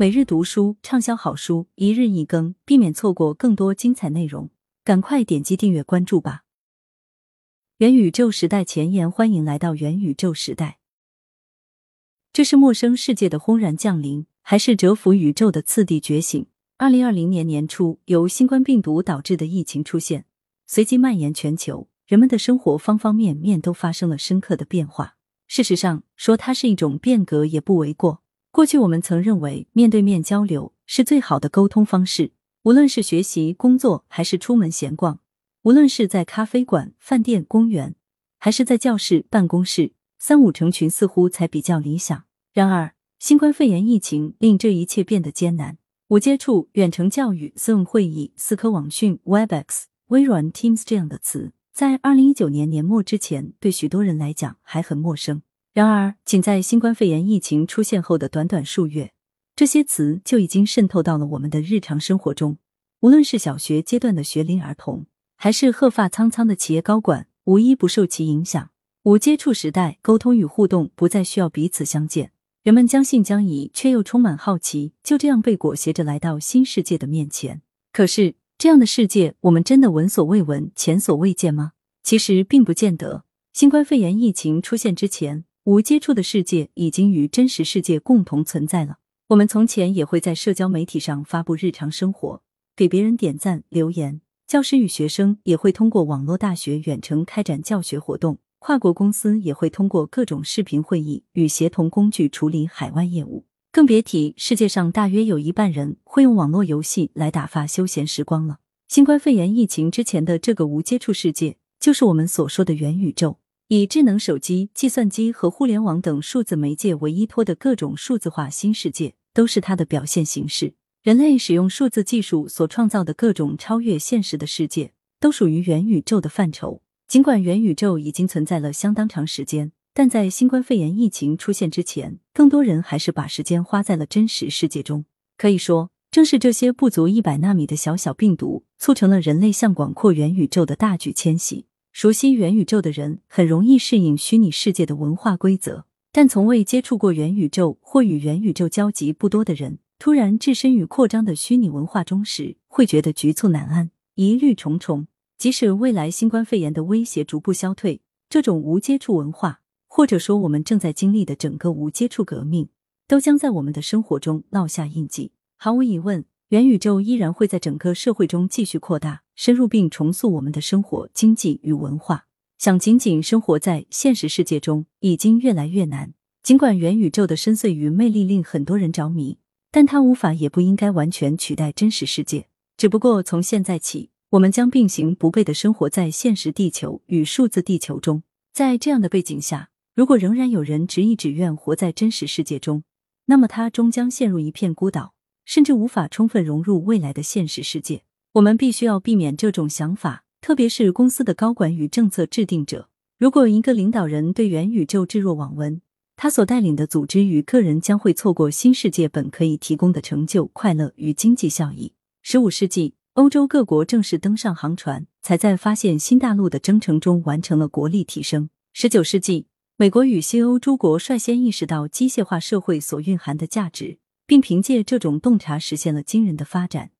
每日读书畅销好书，一日一更，避免错过更多精彩内容。赶快点击订阅关注吧！元宇宙时代前沿，欢迎来到元宇宙时代。这是陌生世界的轰然降临，还是蛰伏宇宙的次第觉醒？二零二零年年初，由新冠病毒导致的疫情出现，随即蔓延全球，人们的生活方方面面都发生了深刻的变化。事实上，说它是一种变革也不为过。过去我们曾认为面对面交流是最好的沟通方式，无论是学习、工作，还是出门闲逛；无论是在咖啡馆、饭店、公园，还是在教室、办公室，三五成群似乎才比较理想。然而，新冠肺炎疫情令这一切变得艰难。无接触、远程教育、Zoom 会议、思科网讯、Webex、微软 Teams 这样的词，在二零一九年年末之前，对许多人来讲还很陌生。然而，仅在新冠肺炎疫情出现后的短短数月，这些词就已经渗透到了我们的日常生活中。无论是小学阶段的学龄儿童，还是鹤发苍苍的企业高管，无一不受其影响。无接触时代，沟通与互动不再需要彼此相见，人们将信将疑，却又充满好奇，就这样被裹挟着来到新世界的面前。可是，这样的世界，我们真的闻所未闻、前所未见吗？其实并不见得。新冠肺炎疫情出现之前。无接触的世界已经与真实世界共同存在了。我们从前也会在社交媒体上发布日常生活，给别人点赞留言。教师与学生也会通过网络大学远程开展教学活动，跨国公司也会通过各种视频会议与协同工具处理海外业务。更别提世界上大约有一半人会用网络游戏来打发休闲时光了。新冠肺炎疫情之前的这个无接触世界，就是我们所说的元宇宙。以智能手机、计算机和互联网等数字媒介为依托的各种数字化新世界，都是它的表现形式。人类使用数字技术所创造的各种超越现实的世界，都属于元宇宙的范畴。尽管元宇宙已经存在了相当长时间，但在新冠肺炎疫情出现之前，更多人还是把时间花在了真实世界中。可以说，正是这些不足一百纳米的小小病毒，促成了人类向广阔元宇宙的大举迁徙。熟悉元宇宙的人很容易适应虚拟世界的文化规则，但从未接触过元宇宙或与元宇宙交集不多的人，突然置身于扩张的虚拟文化中时，会觉得局促难安、疑虑重重。即使未来新冠肺炎的威胁逐步消退，这种无接触文化，或者说我们正在经历的整个无接触革命，都将在我们的生活中烙下印记。毫无疑问。元宇宙依然会在整个社会中继续扩大、深入并重塑我们的生活、经济与文化。想仅仅生活在现实世界中，已经越来越难。尽管元宇宙的深邃与魅力令很多人着迷，但它无法也不应该完全取代真实世界。只不过从现在起，我们将并行不悖的生活在现实地球与数字地球中。在这样的背景下，如果仍然有人执意只愿活在真实世界中，那么他终将陷入一片孤岛。甚至无法充分融入未来的现实世界。我们必须要避免这种想法，特别是公司的高管与政策制定者。如果一个领导人对元宇宙置若罔闻，他所带领的组织与个人将会错过新世界本可以提供的成就、快乐与经济效益。十五世纪，欧洲各国正式登上航船，才在发现新大陆的征程中完成了国力提升。十九世纪，美国与西欧诸国率先意识到机械化社会所蕴含的价值。并凭借这种洞察实现了惊人的发展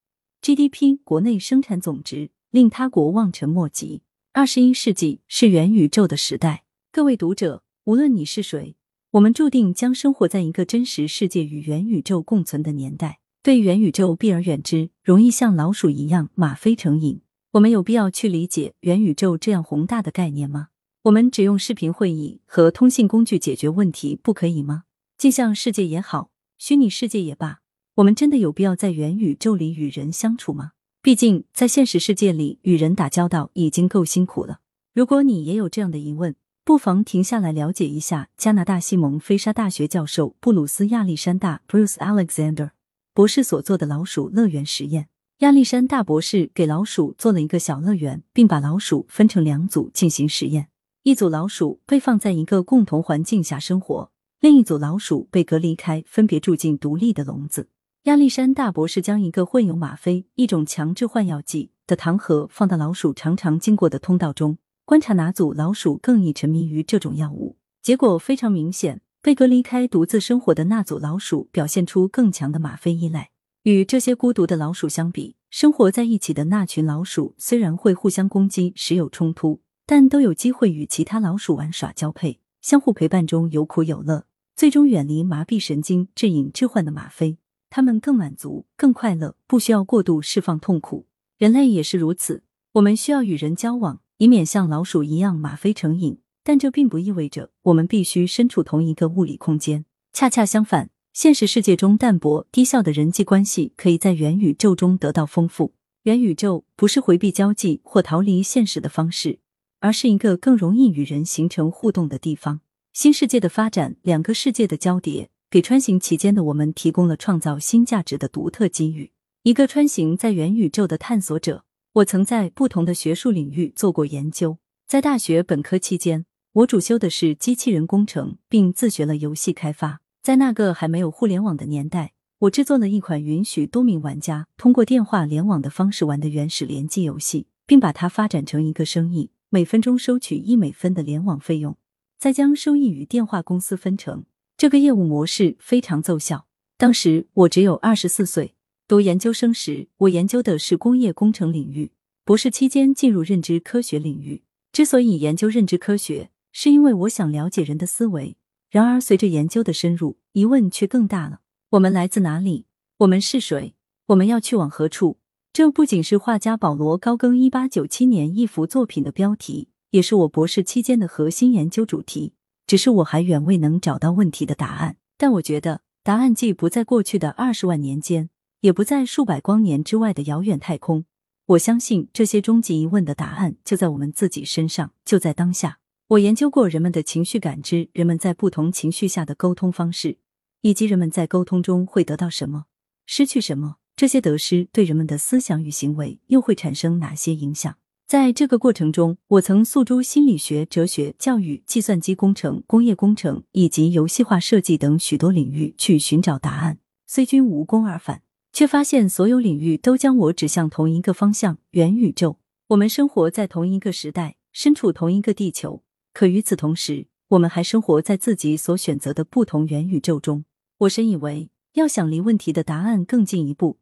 ，GDP 国内生产总值令他国望尘莫及。二十一世纪是元宇宙的时代，各位读者，无论你是谁，我们注定将生活在一个真实世界与元宇宙共存的年代。对元宇宙避而远之，容易像老鼠一样吗啡成瘾。我们有必要去理解元宇宙这样宏大的概念吗？我们只用视频会议和通信工具解决问题不可以吗？镜像世界也好。虚拟世界也罢，我们真的有必要在元宇宙里与人相处吗？毕竟在现实世界里与人打交道已经够辛苦了。如果你也有这样的疑问，不妨停下来了解一下加拿大西蒙菲沙大学教授布鲁斯亚历山大 （Bruce Alexander） 博士所做的老鼠乐园实验。亚历山大博士给老鼠做了一个小乐园，并把老鼠分成两组进行实验。一组老鼠被放在一个共同环境下生活。另一组老鼠被隔离开，分别住进独立的笼子。亚历山大博士将一个混有吗啡（一种强制换药剂）的糖盒放到老鼠常常经过的通道中，观察哪组老鼠更易沉迷于这种药物。结果非常明显，被隔离开独自生活的那组老鼠表现出更强的吗啡依赖。与这些孤独的老鼠相比，生活在一起的那群老鼠虽然会互相攻击，时有冲突，但都有机会与其他老鼠玩耍交配，相互陪伴中有苦有乐，最终远离麻痹神经、致瘾致幻的吗啡。他们更满足、更快乐，不需要过度释放痛苦。人类也是如此，我们需要与人交往，以免像老鼠一样吗啡成瘾。但这并不意味着我们必须身处同一个物理空间。恰恰相反，现实世界中淡薄低效的人际关系可以在元宇宙中得到丰富。元宇宙不是回避交际或逃离现实的方式，而是一个更容易与人形成互动的地方。新世界的发展，两个世界的交叠，给穿行期间的我们提供了创造新价值的独特机遇。一个穿行在元宇宙的探索者，我曾在不同的学术领域做过研究。在大学本科期间。我主修的是机器人工程，并自学了游戏开发。在那个还没有互联网的年代，我制作了一款允许多名玩家通过电话联网的方式玩的原始联机游戏，并把它发展成一个生意，每分钟收取一美分的联网费用，再将收益与电话公司分成。这个业务模式非常奏效。当时我只有二十四岁，读研究生时，我研究的是工业工程领域，博士期间进入认知科学领域。之所以研究认知科学，是因为我想了解人的思维，然而随着研究的深入，疑问却更大了。我们来自哪里？我们是谁？我们要去往何处？这不仅是画家保罗高更一八九七年一幅作品的标题，也是我博士期间的核心研究主题。只是我还远未能找到问题的答案。但我觉得，答案既不在过去的二十万年间，也不在数百光年之外的遥远太空。我相信，这些终极疑问的答案就在我们自己身上，就在当下。我研究过人们的情绪感知，人们在不同情绪下的沟通方式，以及人们在沟通中会得到什么、失去什么。这些得失对人们的思想与行为又会产生哪些影响？在这个过程中，我曾诉诸心理学、哲学、教育、计算机工程、工业工程以及游戏化设计等许多领域去寻找答案，虽均无功而返，却发现所有领域都将我指向同一个方向——元宇宙。我们生活在同一个时代，身处同一个地球。可与此同时，我们还生活在自己所选择的不同元宇宙中。我深以为，要想离问题的答案更进一步，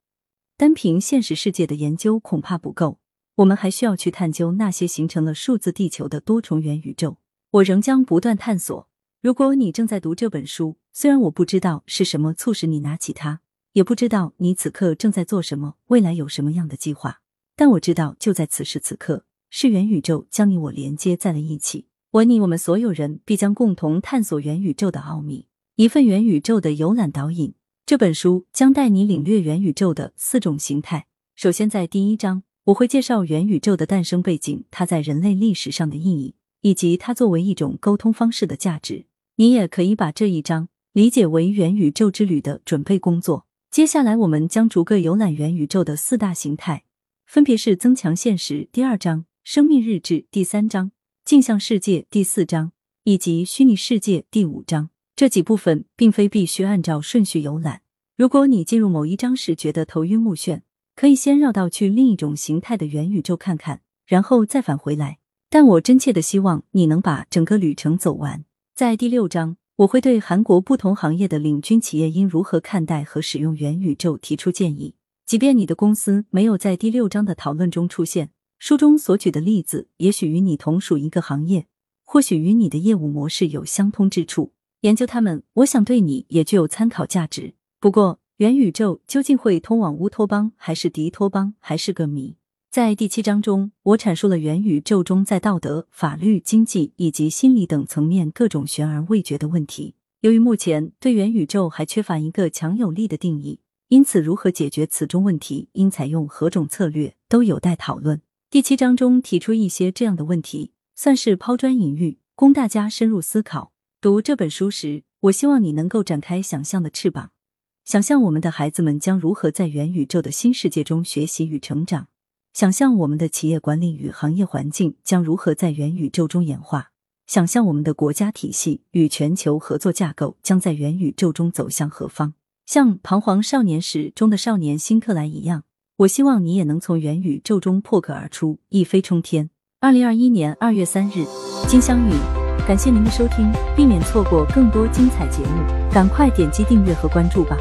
单凭现实世界的研究恐怕不够。我们还需要去探究那些形成了数字地球的多重元宇宙。我仍将不断探索。如果你正在读这本书，虽然我不知道是什么促使你拿起它，也不知道你此刻正在做什么，未来有什么样的计划，但我知道，就在此时此刻，是元宇宙将你我连接在了一起。我你我们所有人必将共同探索元宇宙的奥秘。一份元宇宙的游览导引，这本书将带你领略元宇宙的四种形态。首先，在第一章，我会介绍元宇宙的诞生背景，它在人类历史上的意义，以及它作为一种沟通方式的价值。你也可以把这一章理解为元宇宙之旅的准备工作。接下来，我们将逐个游览元宇宙的四大形态，分别是增强现实第二章、生命日志第三章。镜像世界第四章以及虚拟世界第五章这几部分，并非必须按照顺序游览。如果你进入某一章时觉得头晕目眩，可以先绕道去另一种形态的元宇宙看看，然后再返回来。但我真切的希望你能把整个旅程走完。在第六章，我会对韩国不同行业的领军企业应如何看待和使用元宇宙提出建议。即便你的公司没有在第六章的讨论中出现。书中所举的例子，也许与你同属一个行业，或许与你的业务模式有相通之处。研究他们，我想对你也具有参考价值。不过，元宇宙究竟会通往乌托邦还是敌托邦，还是个谜。在第七章中，我阐述了元宇宙中在道德、法律、经济以及心理等层面各种悬而未决的问题。由于目前对元宇宙还缺乏一个强有力的定义，因此如何解决此种问题，应采用何种策略，都有待讨论。第七章中提出一些这样的问题，算是抛砖引玉，供大家深入思考。读这本书时，我希望你能够展开想象的翅膀，想象我们的孩子们将如何在元宇宙的新世界中学习与成长；想象我们的企业管理与行业环境将如何在元宇宙中演化；想象我们的国家体系与全球合作架构将在元宇宙中走向何方。像《彷徨少年时》中的少年辛克莱一样。我希望你也能从元宇宙中破壳而出，一飞冲天。二零二一年二月三日，金香雨。感谢您的收听，避免错过更多精彩节目，赶快点击订阅和关注吧。